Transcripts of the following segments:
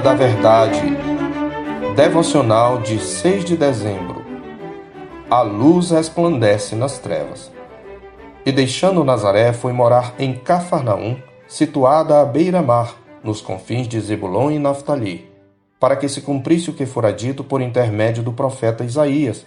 da Verdade. Devocional de 6 de dezembro. A luz resplandece nas trevas. E deixando Nazaré, foi morar em Cafarnaum, situada à beira-mar, nos confins de Zebulon e Naftali, para que se cumprisse o que fora dito por intermédio do profeta Isaías: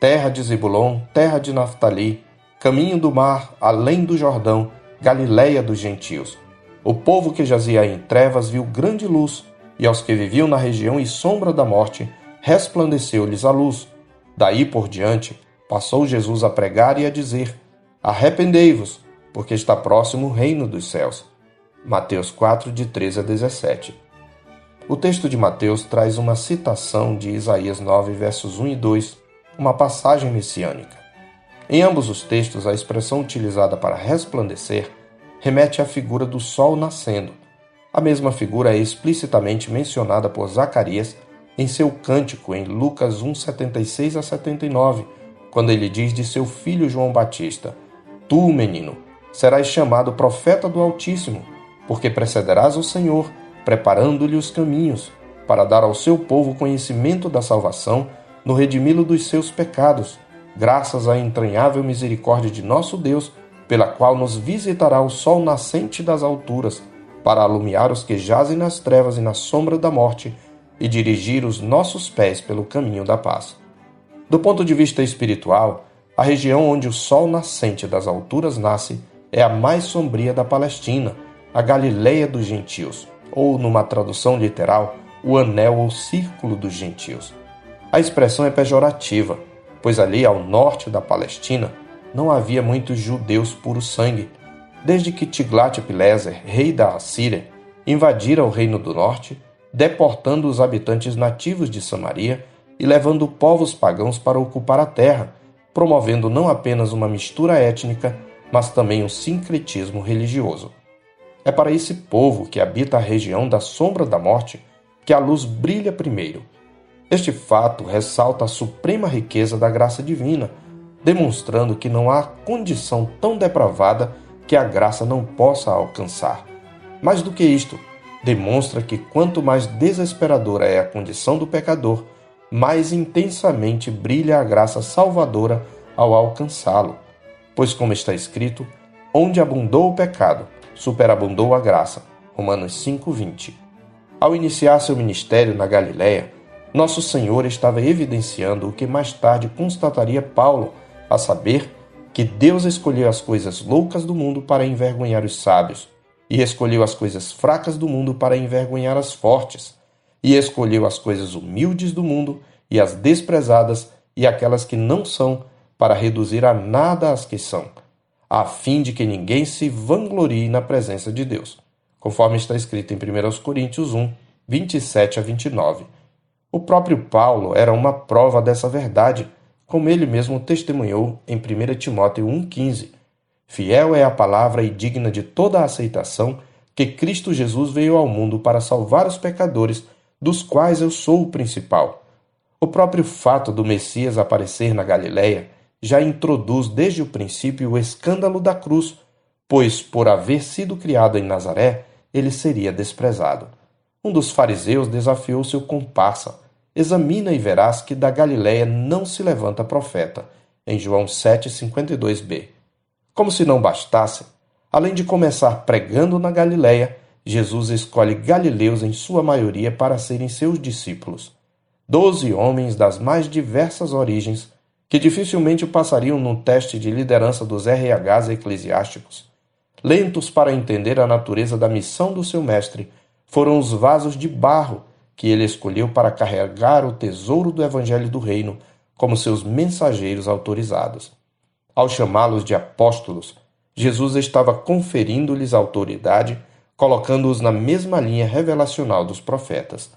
terra de Zebulon, terra de Naftali, caminho do mar, além do Jordão, Galiléia dos gentios. O povo que jazia em trevas viu grande luz, e aos que viviam na região e sombra da morte, resplandeceu-lhes a luz. Daí por diante, passou Jesus a pregar e a dizer: Arrependei-vos, porque está próximo o reino dos céus. Mateus 4, de 13 a 17. O texto de Mateus traz uma citação de Isaías 9, versos 1 e 2, uma passagem messiânica. Em ambos os textos, a expressão utilizada para resplandecer remete à figura do sol nascendo. A mesma figura é explicitamente mencionada por Zacarias em seu cântico em Lucas 1, 76 a 79, quando ele diz de seu filho João Batista: Tu, menino, serás chamado profeta do Altíssimo porque precederás o Senhor, preparando-lhe os caminhos, para dar ao seu povo conhecimento da salvação, no redimi-lo dos seus pecados, graças à entranhável misericórdia de nosso Deus, pela qual nos visitará o sol nascente das alturas, para alumiar os que jazem nas trevas e na sombra da morte, e dirigir os nossos pés pelo caminho da paz. Do ponto de vista espiritual, a região onde o sol nascente das alturas nasce é a mais sombria da Palestina, a Galileia dos gentios, ou numa tradução literal, o anel ou círculo dos gentios. A expressão é pejorativa, pois ali ao norte da Palestina não havia muitos judeus puro sangue, desde que Tiglat-Pileser, rei da Assíria, invadira o reino do norte, deportando os habitantes nativos de Samaria e levando povos pagãos para ocupar a terra, promovendo não apenas uma mistura étnica, mas também um sincretismo religioso. É para esse povo que habita a região da sombra da morte que a luz brilha primeiro. Este fato ressalta a suprema riqueza da graça divina, demonstrando que não há condição tão depravada que a graça não possa alcançar. Mais do que isto, demonstra que quanto mais desesperadora é a condição do pecador, mais intensamente brilha a graça salvadora ao alcançá-lo. Pois, como está escrito, onde abundou o pecado, superabundou a graça. Romanos 5:20. Ao iniciar seu ministério na Galiléia, nosso Senhor estava evidenciando o que mais tarde constataria Paulo, a saber que Deus escolheu as coisas loucas do mundo para envergonhar os sábios, e escolheu as coisas fracas do mundo para envergonhar as fortes, e escolheu as coisas humildes do mundo e as desprezadas e aquelas que não são, para reduzir a nada as que são a fim de que ninguém se vanglorie na presença de Deus, conforme está escrito em 1 Coríntios 1, 27 a 29. O próprio Paulo era uma prova dessa verdade, como ele mesmo testemunhou em 1 Timóteo 1,15. Fiel é a palavra e digna de toda a aceitação que Cristo Jesus veio ao mundo para salvar os pecadores, dos quais eu sou o principal. O próprio fato do Messias aparecer na Galiléia já introduz desde o princípio o escândalo da cruz, pois, por haver sido criado em Nazaré, ele seria desprezado. Um dos fariseus desafiou seu comparsa: Examina e verás que da Galiléia não se levanta profeta. Em João 7,52b. Como se não bastasse, além de começar pregando na Galiléia, Jesus escolhe galileus em sua maioria para serem seus discípulos. Doze homens das mais diversas origens que dificilmente passariam num teste de liderança dos RHs eclesiásticos. Lentos para entender a natureza da missão do seu mestre, foram os vasos de barro que ele escolheu para carregar o tesouro do Evangelho do Reino como seus mensageiros autorizados. Ao chamá-los de apóstolos, Jesus estava conferindo-lhes autoridade, colocando-os na mesma linha revelacional dos profetas.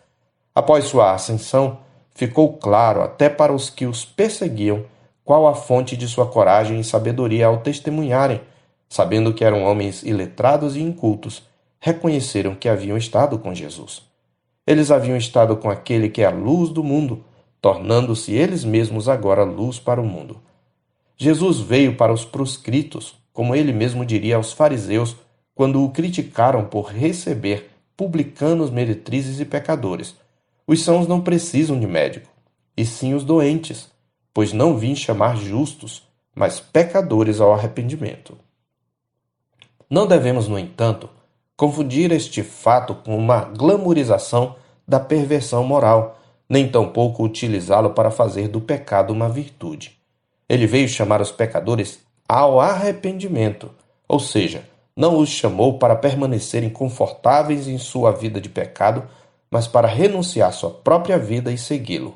Após sua ascensão, ficou claro até para os que os perseguiam qual a fonte de sua coragem e sabedoria ao testemunharem, sabendo que eram homens iletrados e incultos, reconheceram que haviam estado com Jesus. Eles haviam estado com aquele que é a luz do mundo, tornando-se eles mesmos agora luz para o mundo. Jesus veio para os proscritos, como ele mesmo diria aos fariseus quando o criticaram por receber publicanos, meretrizes e pecadores. Os sãos não precisam de médico, e sim os doentes, pois não vim chamar justos, mas pecadores ao arrependimento. Não devemos, no entanto, confundir este fato com uma glamorização da perversão moral, nem tampouco utilizá-lo para fazer do pecado uma virtude. Ele veio chamar os pecadores ao arrependimento, ou seja, não os chamou para permanecerem confortáveis em sua vida de pecado, mas para renunciar sua própria vida e segui-lo.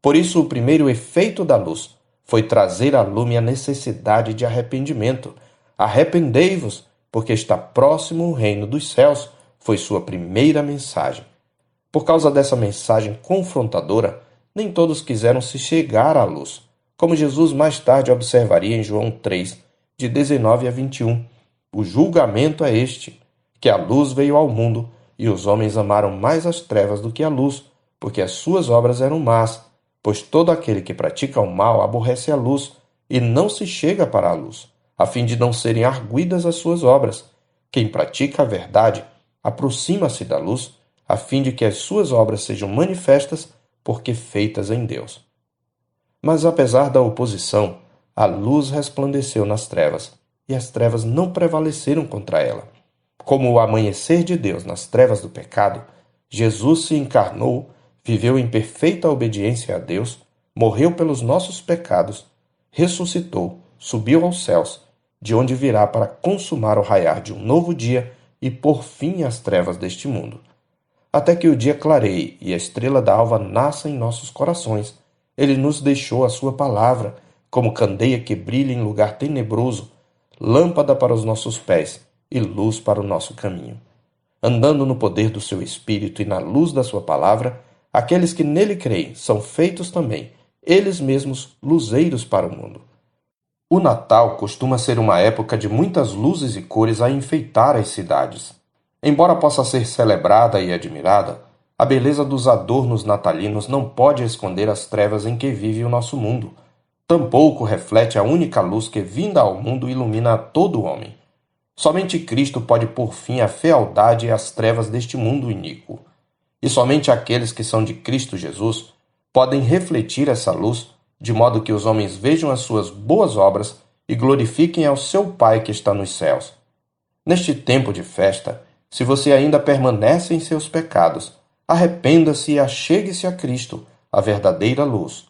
Por isso, o primeiro efeito da luz foi trazer à lume a necessidade de arrependimento. Arrependei-vos, porque está próximo o reino dos céus, foi sua primeira mensagem. Por causa dessa mensagem confrontadora, nem todos quiseram se chegar à luz, como Jesus mais tarde observaria em João 3, de 19 a 21. O julgamento é este: que a luz veio ao mundo, e os homens amaram mais as trevas do que a luz, porque as suas obras eram más. Pois todo aquele que pratica o mal aborrece a luz, e não se chega para a luz, a fim de não serem arguidas as suas obras. Quem pratica a verdade aproxima-se da luz, a fim de que as suas obras sejam manifestas, porque feitas em Deus. Mas apesar da oposição, a luz resplandeceu nas trevas, e as trevas não prevaleceram contra ela. Como o amanhecer de Deus nas trevas do pecado, Jesus se encarnou, viveu em perfeita obediência a Deus, morreu pelos nossos pecados, ressuscitou, subiu aos céus, de onde virá para consumar o raiar de um novo dia e pôr fim às trevas deste mundo. Até que o dia clareie e a estrela da alva nasça em nossos corações, ele nos deixou a sua palavra, como candeia que brilha em lugar tenebroso, lâmpada para os nossos pés e luz para o nosso caminho. Andando no poder do seu Espírito e na luz da sua palavra, aqueles que nele creem são feitos também, eles mesmos, luzeiros para o mundo. O Natal costuma ser uma época de muitas luzes e cores a enfeitar as cidades. Embora possa ser celebrada e admirada, a beleza dos adornos natalinos não pode esconder as trevas em que vive o nosso mundo tampouco reflete a única luz que, vinda ao mundo, ilumina a todo homem. Somente Cristo pode pôr fim à fealdade e às trevas deste mundo iníquo. E somente aqueles que são de Cristo Jesus podem refletir essa luz, de modo que os homens vejam as suas boas obras e glorifiquem ao seu Pai que está nos céus. Neste tempo de festa, se você ainda permanece em seus pecados, arrependa-se e achegue-se a Cristo, a verdadeira luz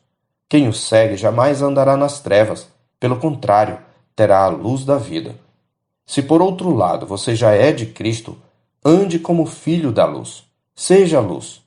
quem o segue jamais andará nas trevas, pelo contrário, terá a luz da vida. Se por outro lado você já é de Cristo, ande como filho da luz. Seja luz.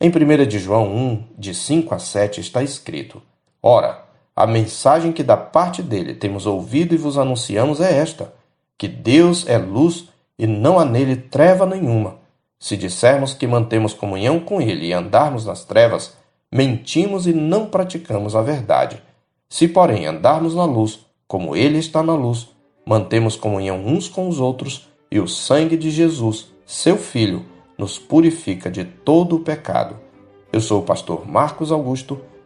Em 1 de João 1, de 5 a 7 está escrito: Ora, a mensagem que da parte dele temos ouvido e vos anunciamos é esta: que Deus é luz e não há nele treva nenhuma. Se dissermos que mantemos comunhão com ele e andarmos nas trevas, mentimos e não praticamos a verdade. Se, porém, andarmos na luz, como Ele está na luz, mantemos comunhão uns com os outros, e o sangue de Jesus, seu Filho, nos purifica de todo o pecado. Eu sou o pastor Marcos Augusto,